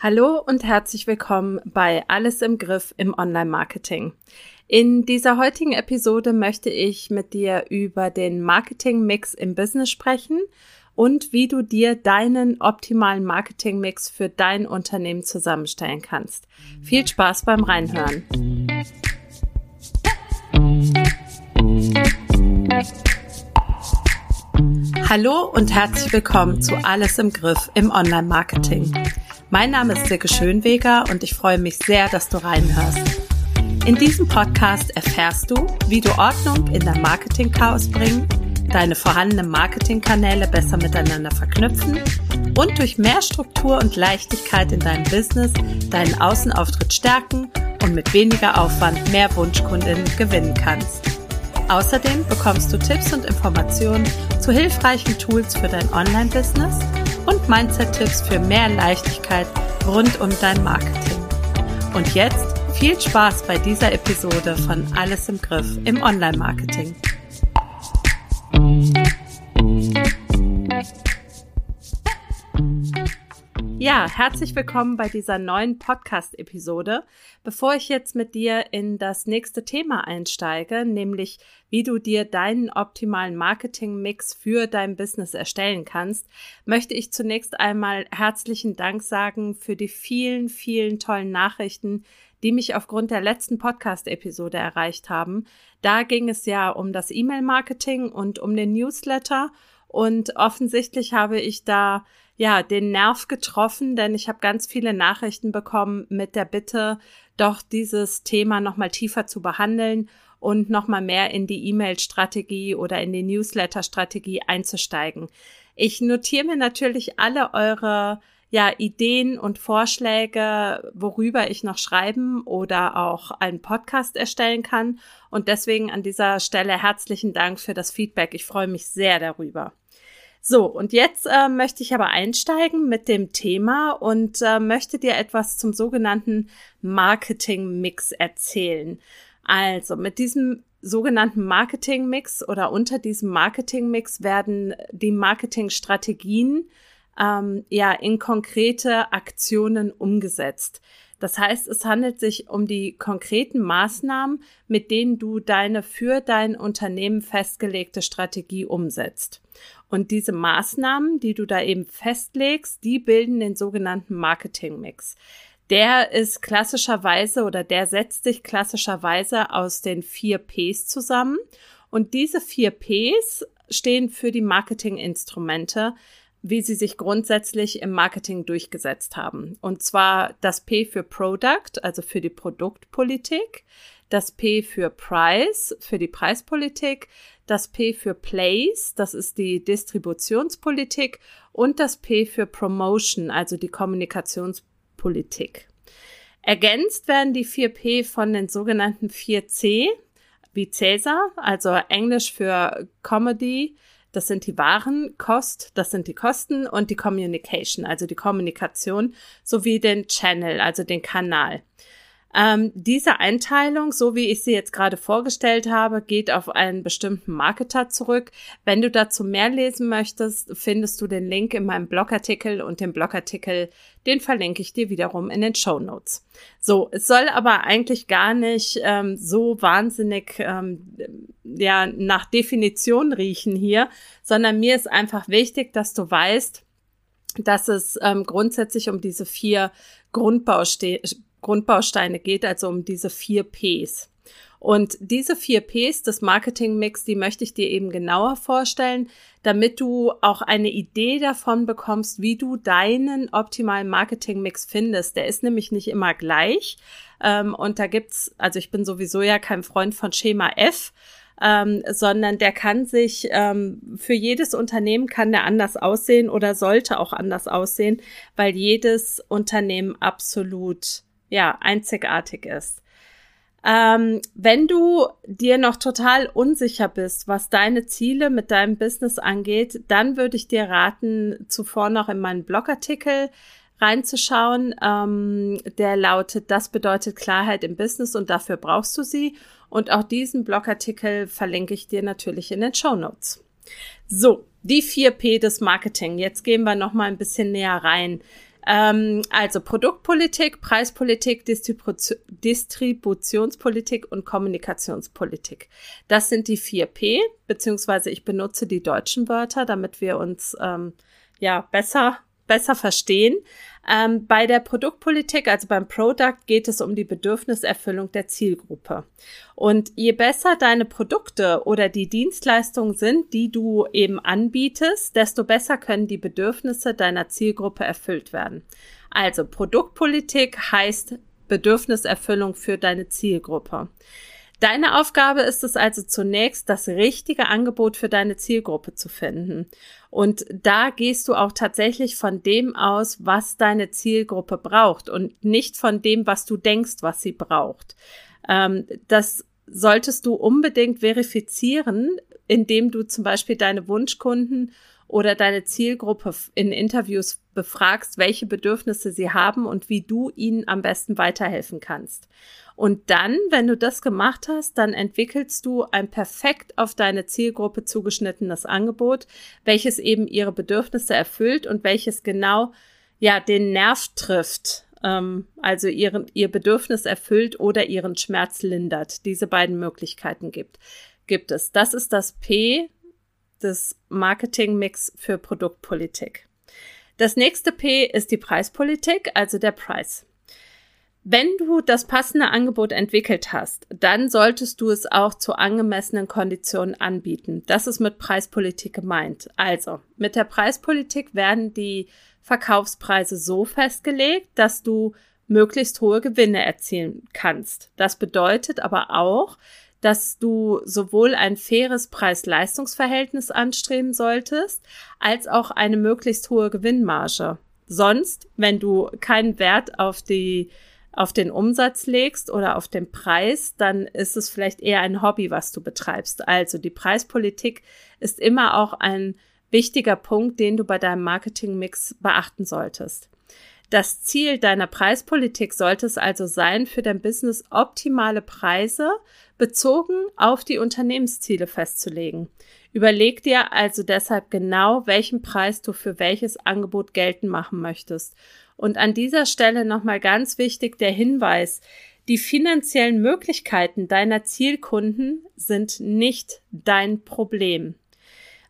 Hallo und herzlich willkommen bei Alles im Griff im Online-Marketing. In dieser heutigen Episode möchte ich mit dir über den Marketing-Mix im Business sprechen und wie du dir deinen optimalen Marketing-Mix für dein Unternehmen zusammenstellen kannst. Viel Spaß beim Reinhören. Hallo und herzlich willkommen zu Alles im Griff im Online-Marketing. Mein Name ist Silke Schönweger und ich freue mich sehr, dass du reinhörst. In diesem Podcast erfährst du, wie du Ordnung in dein Marketing-Chaos bringen, deine vorhandenen Marketingkanäle besser miteinander verknüpfen und durch mehr Struktur und Leichtigkeit in deinem Business deinen Außenauftritt stärken und mit weniger Aufwand mehr Wunschkundinnen gewinnen kannst. Außerdem bekommst du Tipps und Informationen zu hilfreichen Tools für dein Online-Business und Mindset-Tipps für mehr Leichtigkeit rund um dein Marketing. Und jetzt viel Spaß bei dieser Episode von Alles im Griff im Online-Marketing. Ja, herzlich willkommen bei dieser neuen Podcast-Episode. Bevor ich jetzt mit dir in das nächste Thema einsteige, nämlich wie du dir deinen optimalen Marketing-Mix für dein Business erstellen kannst, möchte ich zunächst einmal herzlichen Dank sagen für die vielen, vielen tollen Nachrichten, die mich aufgrund der letzten Podcast-Episode erreicht haben. Da ging es ja um das E-Mail-Marketing und um den Newsletter und offensichtlich habe ich da ja den Nerv getroffen, denn ich habe ganz viele Nachrichten bekommen mit der Bitte, doch dieses Thema nochmal tiefer zu behandeln und nochmal mehr in die E-Mail-Strategie oder in die Newsletter-Strategie einzusteigen. Ich notiere mir natürlich alle eure ja, Ideen und Vorschläge, worüber ich noch schreiben oder auch einen Podcast erstellen kann. Und deswegen an dieser Stelle herzlichen Dank für das Feedback. Ich freue mich sehr darüber. So, und jetzt äh, möchte ich aber einsteigen mit dem Thema und äh, möchte dir etwas zum sogenannten Marketing-Mix erzählen. Also, mit diesem sogenannten Marketing-Mix oder unter diesem Marketing-Mix werden die Marketingstrategien ähm, ja in konkrete Aktionen umgesetzt. Das heißt, es handelt sich um die konkreten Maßnahmen, mit denen du deine für dein Unternehmen festgelegte Strategie umsetzt. Und diese Maßnahmen, die du da eben festlegst, die bilden den sogenannten Marketing-Mix. Der ist klassischerweise oder der setzt sich klassischerweise aus den vier Ps zusammen. Und diese vier Ps stehen für die Marketinginstrumente, wie sie sich grundsätzlich im Marketing durchgesetzt haben. Und zwar das P für Product, also für die Produktpolitik, das P für Price, für die Preispolitik, das P für Place, das ist die Distributionspolitik und das P für Promotion, also die Kommunikationspolitik. Ergänzt werden die 4P von den sogenannten 4C, wie Cäsar, also Englisch für Comedy, das sind die Waren, Kost, das sind die Kosten und die Communication, also die Kommunikation, sowie den Channel, also den Kanal. Ähm, diese Einteilung, so wie ich sie jetzt gerade vorgestellt habe, geht auf einen bestimmten Marketer zurück. Wenn du dazu mehr lesen möchtest, findest du den Link in meinem Blogartikel und den Blogartikel, den verlinke ich dir wiederum in den Show Notes. So, es soll aber eigentlich gar nicht ähm, so wahnsinnig ähm, ja nach Definition riechen hier, sondern mir ist einfach wichtig, dass du weißt, dass es ähm, grundsätzlich um diese vier Grundbausteine Grundbausteine geht, also um diese vier Ps. Und diese vier Ps des Marketing-Mix, die möchte ich dir eben genauer vorstellen, damit du auch eine Idee davon bekommst, wie du deinen optimalen Marketing-Mix findest. Der ist nämlich nicht immer gleich. Ähm, und da gibt's, also ich bin sowieso ja kein Freund von Schema F, ähm, sondern der kann sich ähm, für jedes Unternehmen kann der anders aussehen oder sollte auch anders aussehen, weil jedes Unternehmen absolut ja, einzigartig ist. Ähm, wenn du dir noch total unsicher bist, was deine Ziele mit deinem Business angeht, dann würde ich dir raten, zuvor noch in meinen Blogartikel reinzuschauen. Ähm, der lautet, das bedeutet Klarheit im Business und dafür brauchst du sie. Und auch diesen Blogartikel verlinke ich dir natürlich in den Show Notes. So, die 4P des Marketing. Jetzt gehen wir noch mal ein bisschen näher rein. Ähm, also Produktpolitik, Preispolitik, Distribu Distributionspolitik und Kommunikationspolitik. Das sind die vier P, beziehungsweise ich benutze die deutschen Wörter, damit wir uns ähm, ja besser besser verstehen. Ähm, bei der Produktpolitik, also beim Product, geht es um die Bedürfniserfüllung der Zielgruppe. Und je besser deine Produkte oder die Dienstleistungen sind, die du eben anbietest, desto besser können die Bedürfnisse deiner Zielgruppe erfüllt werden. Also Produktpolitik heißt Bedürfniserfüllung für deine Zielgruppe. Deine Aufgabe ist es also zunächst, das richtige Angebot für deine Zielgruppe zu finden. Und da gehst du auch tatsächlich von dem aus, was deine Zielgruppe braucht und nicht von dem, was du denkst, was sie braucht. Ähm, das solltest du unbedingt verifizieren, indem du zum Beispiel deine Wunschkunden oder deine Zielgruppe in Interviews befragst, welche Bedürfnisse sie haben und wie du ihnen am besten weiterhelfen kannst. Und dann, wenn du das gemacht hast, dann entwickelst du ein perfekt auf deine Zielgruppe zugeschnittenes Angebot, welches eben ihre Bedürfnisse erfüllt und welches genau ja den Nerv trifft, ähm, also ihren, ihr Bedürfnis erfüllt oder ihren Schmerz lindert. Diese beiden Möglichkeiten gibt, gibt es. Das ist das P des Marketingmix für Produktpolitik. Das nächste P ist die Preispolitik, also der Preis. Wenn du das passende Angebot entwickelt hast, dann solltest du es auch zu angemessenen Konditionen anbieten. Das ist mit Preispolitik gemeint. Also, mit der Preispolitik werden die Verkaufspreise so festgelegt, dass du möglichst hohe Gewinne erzielen kannst. Das bedeutet aber auch, dass du sowohl ein faires Preis-Leistungs-Verhältnis anstreben solltest, als auch eine möglichst hohe Gewinnmarge. Sonst, wenn du keinen Wert auf die auf den Umsatz legst oder auf den Preis, dann ist es vielleicht eher ein Hobby, was du betreibst. Also die Preispolitik ist immer auch ein wichtiger Punkt, den du bei deinem Marketingmix beachten solltest. Das Ziel deiner Preispolitik sollte es also sein, für dein Business optimale Preise bezogen auf die Unternehmensziele festzulegen. Überleg dir also deshalb genau, welchen Preis du für welches Angebot geltend machen möchtest und an dieser Stelle nochmal ganz wichtig der Hinweis, die finanziellen Möglichkeiten deiner Zielkunden sind nicht dein Problem.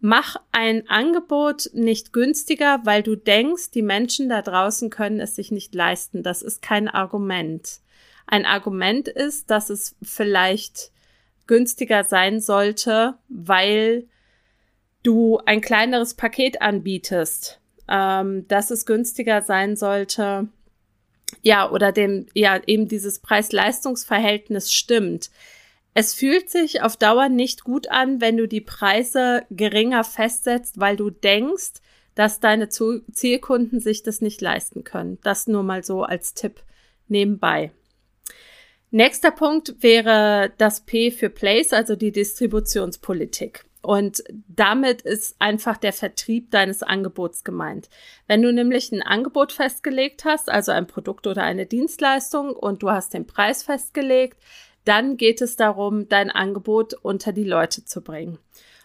Mach ein Angebot nicht günstiger, weil du denkst, die Menschen da draußen können es sich nicht leisten. Das ist kein Argument. Ein Argument ist, dass es vielleicht günstiger sein sollte, weil du ein kleineres Paket anbietest ähm, dass es günstiger sein sollte. Ja, oder dem, ja, eben dieses Preis-Leistungs-Verhältnis stimmt. Es fühlt sich auf Dauer nicht gut an, wenn du die Preise geringer festsetzt, weil du denkst, dass deine Zielkunden sich das nicht leisten können. Das nur mal so als Tipp nebenbei. Nächster Punkt wäre das P für Place, also die Distributionspolitik. Und damit ist einfach der Vertrieb deines Angebots gemeint. Wenn du nämlich ein Angebot festgelegt hast, also ein Produkt oder eine Dienstleistung und du hast den Preis festgelegt, dann geht es darum, dein Angebot unter die Leute zu bringen.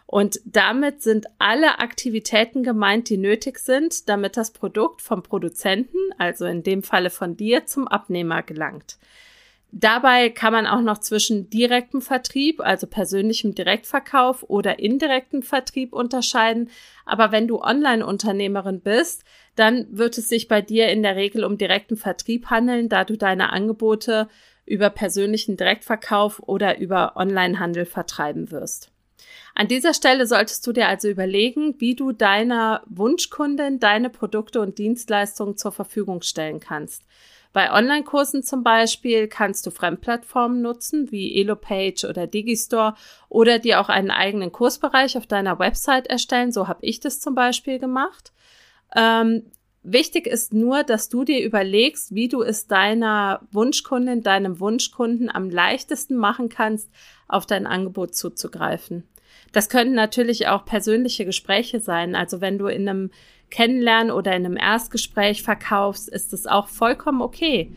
Und damit sind alle Aktivitäten gemeint, die nötig sind, damit das Produkt vom Produzenten, also in dem Falle von dir, zum Abnehmer gelangt. Dabei kann man auch noch zwischen direktem Vertrieb, also persönlichem Direktverkauf oder indirektem Vertrieb unterscheiden. Aber wenn du Online-Unternehmerin bist, dann wird es sich bei dir in der Regel um direkten Vertrieb handeln, da du deine Angebote über persönlichen Direktverkauf oder über Onlinehandel vertreiben wirst. An dieser Stelle solltest du dir also überlegen, wie du deiner Wunschkundin deine Produkte und Dienstleistungen zur Verfügung stellen kannst. Bei Online-Kursen zum Beispiel kannst du Fremdplattformen nutzen, wie Elopage oder Digistore, oder dir auch einen eigenen Kursbereich auf deiner Website erstellen. So habe ich das zum Beispiel gemacht. Ähm, wichtig ist nur, dass du dir überlegst, wie du es deiner Wunschkundin, deinem Wunschkunden am leichtesten machen kannst, auf dein Angebot zuzugreifen. Das können natürlich auch persönliche Gespräche sein. Also wenn du in einem Kennenlernen oder in einem Erstgespräch verkaufst, ist es auch vollkommen okay.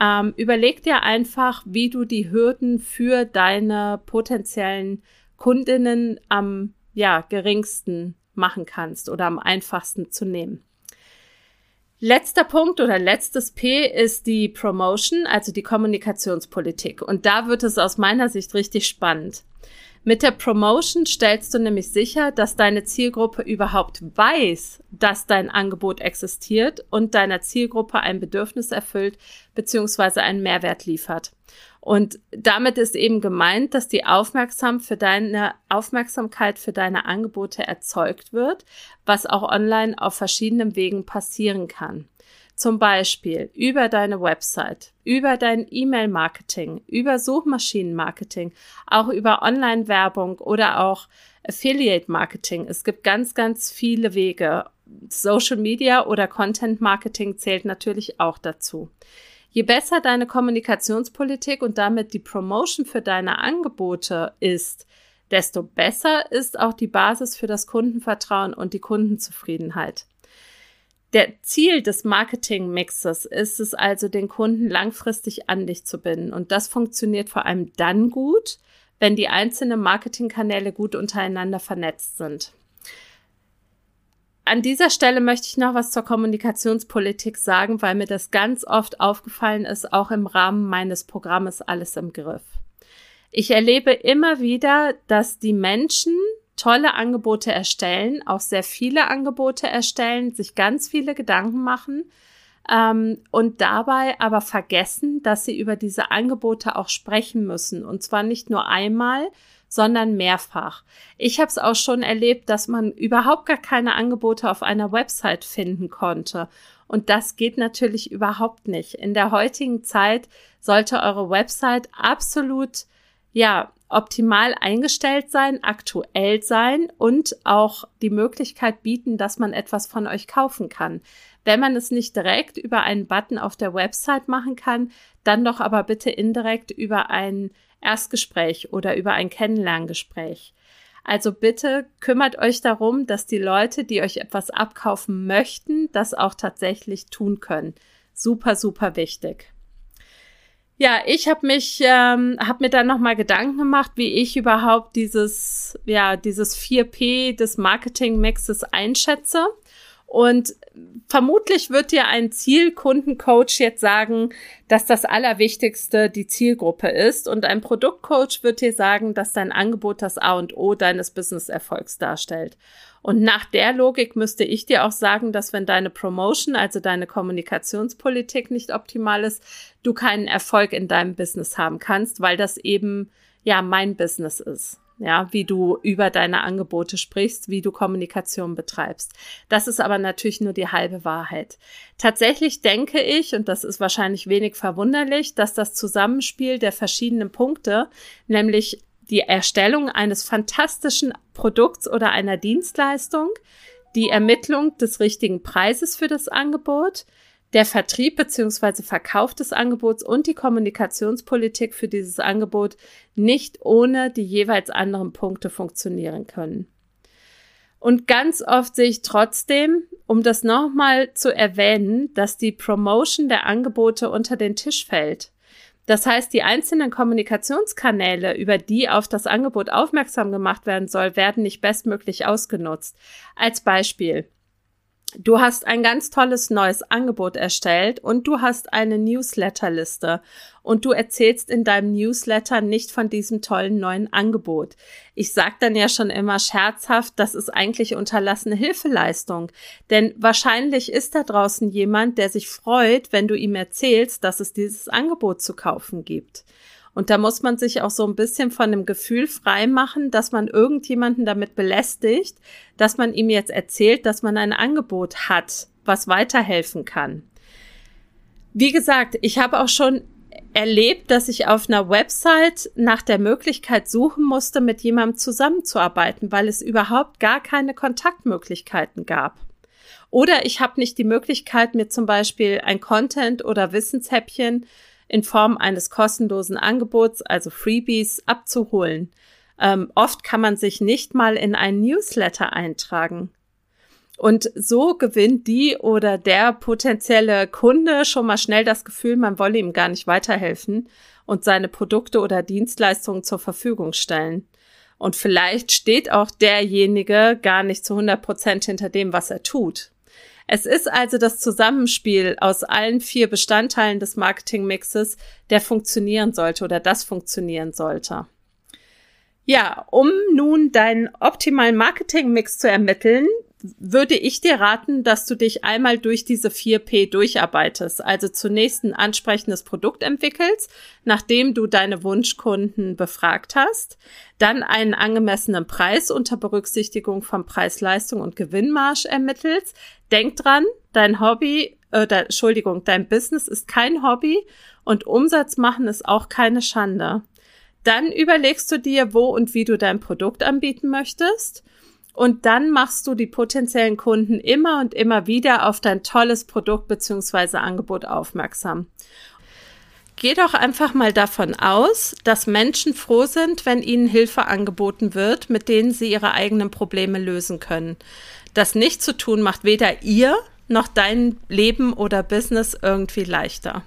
Ähm, überleg dir einfach, wie du die Hürden für deine potenziellen Kundinnen am ja, geringsten machen kannst oder am einfachsten zu nehmen. Letzter Punkt oder letztes P ist die Promotion, also die Kommunikationspolitik. Und da wird es aus meiner Sicht richtig spannend. Mit der Promotion stellst du nämlich sicher, dass deine Zielgruppe überhaupt weiß, dass dein Angebot existiert und deiner Zielgruppe ein Bedürfnis erfüllt bzw. einen Mehrwert liefert. Und damit ist eben gemeint, dass die Aufmerksam für deine Aufmerksamkeit für deine Angebote erzeugt wird, was auch online auf verschiedenen Wegen passieren kann. Zum Beispiel über deine Website, über dein E-Mail-Marketing, über Suchmaschinen-Marketing, auch über Online-Werbung oder auch Affiliate-Marketing. Es gibt ganz, ganz viele Wege. Social Media oder Content-Marketing zählt natürlich auch dazu. Je besser deine Kommunikationspolitik und damit die Promotion für deine Angebote ist, desto besser ist auch die Basis für das Kundenvertrauen und die Kundenzufriedenheit. Der Ziel des Marketingmixes ist es also, den Kunden langfristig an dich zu binden. Und das funktioniert vor allem dann gut, wenn die einzelnen Marketingkanäle gut untereinander vernetzt sind. An dieser Stelle möchte ich noch was zur Kommunikationspolitik sagen, weil mir das ganz oft aufgefallen ist, auch im Rahmen meines Programmes Alles im Griff. Ich erlebe immer wieder, dass die Menschen tolle Angebote erstellen, auch sehr viele Angebote erstellen, sich ganz viele Gedanken machen ähm, und dabei aber vergessen, dass sie über diese Angebote auch sprechen müssen. Und zwar nicht nur einmal, sondern mehrfach. Ich habe es auch schon erlebt, dass man überhaupt gar keine Angebote auf einer Website finden konnte. Und das geht natürlich überhaupt nicht. In der heutigen Zeit sollte eure Website absolut, ja, optimal eingestellt sein, aktuell sein und auch die Möglichkeit bieten, dass man etwas von euch kaufen kann. Wenn man es nicht direkt über einen Button auf der Website machen kann, dann doch aber bitte indirekt über einen Erstgespräch oder über ein Kennenlerngespräch. Also bitte kümmert euch darum, dass die Leute, die euch etwas abkaufen möchten, das auch tatsächlich tun können. Super, super wichtig. Ja, ich habe mich, ähm, habe mir dann nochmal Gedanken gemacht, wie ich überhaupt dieses, ja, dieses 4P des Marketing-Mixes einschätze. Und vermutlich wird dir ein Zielkundencoach jetzt sagen, dass das Allerwichtigste die Zielgruppe ist. Und ein Produktcoach wird dir sagen, dass dein Angebot das A und O deines Businesserfolgs darstellt. Und nach der Logik müsste ich dir auch sagen, dass wenn deine Promotion, also deine Kommunikationspolitik nicht optimal ist, du keinen Erfolg in deinem Business haben kannst, weil das eben ja mein Business ist ja, wie du über deine Angebote sprichst, wie du Kommunikation betreibst. Das ist aber natürlich nur die halbe Wahrheit. Tatsächlich denke ich, und das ist wahrscheinlich wenig verwunderlich, dass das Zusammenspiel der verschiedenen Punkte, nämlich die Erstellung eines fantastischen Produkts oder einer Dienstleistung, die Ermittlung des richtigen Preises für das Angebot, der Vertrieb bzw. Verkauf des Angebots und die Kommunikationspolitik für dieses Angebot nicht ohne die jeweils anderen Punkte funktionieren können. Und ganz oft sehe ich trotzdem, um das nochmal zu erwähnen, dass die Promotion der Angebote unter den Tisch fällt. Das heißt, die einzelnen Kommunikationskanäle, über die auf das Angebot aufmerksam gemacht werden soll, werden nicht bestmöglich ausgenutzt. Als Beispiel. Du hast ein ganz tolles neues Angebot erstellt und du hast eine Newsletterliste und du erzählst in deinem Newsletter nicht von diesem tollen neuen Angebot. Ich sag dann ja schon immer scherzhaft, das ist eigentlich unterlassene Hilfeleistung, denn wahrscheinlich ist da draußen jemand, der sich freut, wenn du ihm erzählst, dass es dieses Angebot zu kaufen gibt. Und da muss man sich auch so ein bisschen von dem Gefühl frei machen, dass man irgendjemanden damit belästigt, dass man ihm jetzt erzählt, dass man ein Angebot hat, was weiterhelfen kann. Wie gesagt, ich habe auch schon erlebt, dass ich auf einer Website nach der Möglichkeit suchen musste, mit jemandem zusammenzuarbeiten, weil es überhaupt gar keine Kontaktmöglichkeiten gab. Oder ich habe nicht die Möglichkeit, mir zum Beispiel ein Content- oder Wissenshäppchen in Form eines kostenlosen Angebots, also Freebies, abzuholen. Ähm, oft kann man sich nicht mal in einen Newsletter eintragen. Und so gewinnt die oder der potenzielle Kunde schon mal schnell das Gefühl, man wolle ihm gar nicht weiterhelfen und seine Produkte oder Dienstleistungen zur Verfügung stellen. Und vielleicht steht auch derjenige gar nicht zu 100 Prozent hinter dem, was er tut. Es ist also das Zusammenspiel aus allen vier Bestandteilen des Marketingmixes, der funktionieren sollte oder das funktionieren sollte. Ja, um nun deinen optimalen Marketingmix zu ermitteln, würde ich dir raten, dass du dich einmal durch diese 4P durcharbeitest. Also zunächst ein ansprechendes Produkt entwickelst, nachdem du deine Wunschkunden befragt hast, dann einen angemessenen Preis unter Berücksichtigung von Preis, Leistung und Gewinnmarsch ermittelst. Denk dran, dein Hobby, äh, da, Entschuldigung, dein Business ist kein Hobby und Umsatz machen ist auch keine Schande. Dann überlegst du dir, wo und wie du dein Produkt anbieten möchtest und dann machst du die potenziellen Kunden immer und immer wieder auf dein tolles Produkt beziehungsweise Angebot aufmerksam. Geh doch einfach mal davon aus, dass Menschen froh sind, wenn ihnen Hilfe angeboten wird, mit denen sie ihre eigenen Probleme lösen können. Das nicht zu tun macht weder ihr noch dein Leben oder Business irgendwie leichter.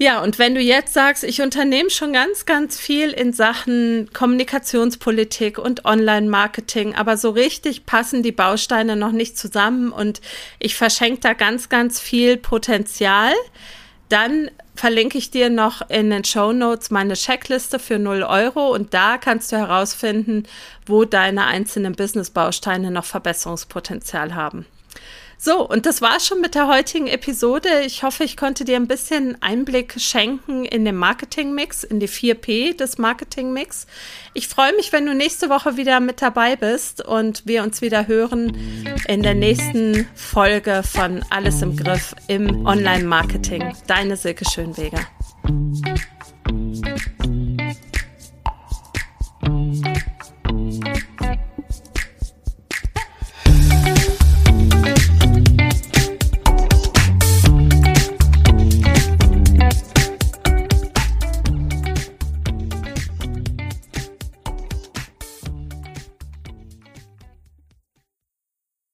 Ja, und wenn du jetzt sagst, ich unternehme schon ganz, ganz viel in Sachen Kommunikationspolitik und Online-Marketing, aber so richtig passen die Bausteine noch nicht zusammen und ich verschenke da ganz, ganz viel Potenzial, dann verlinke ich dir noch in den Show Notes meine Checkliste für 0 Euro und da kannst du herausfinden, wo deine einzelnen Business-Bausteine noch Verbesserungspotenzial haben. So, und das war schon mit der heutigen Episode. Ich hoffe, ich konnte dir ein bisschen Einblick schenken in den Marketing-Mix, in die 4P des Marketing-Mix. Ich freue mich, wenn du nächste Woche wieder mit dabei bist und wir uns wieder hören in der nächsten Folge von Alles im Griff im Online-Marketing. Deine Silke Schönweger.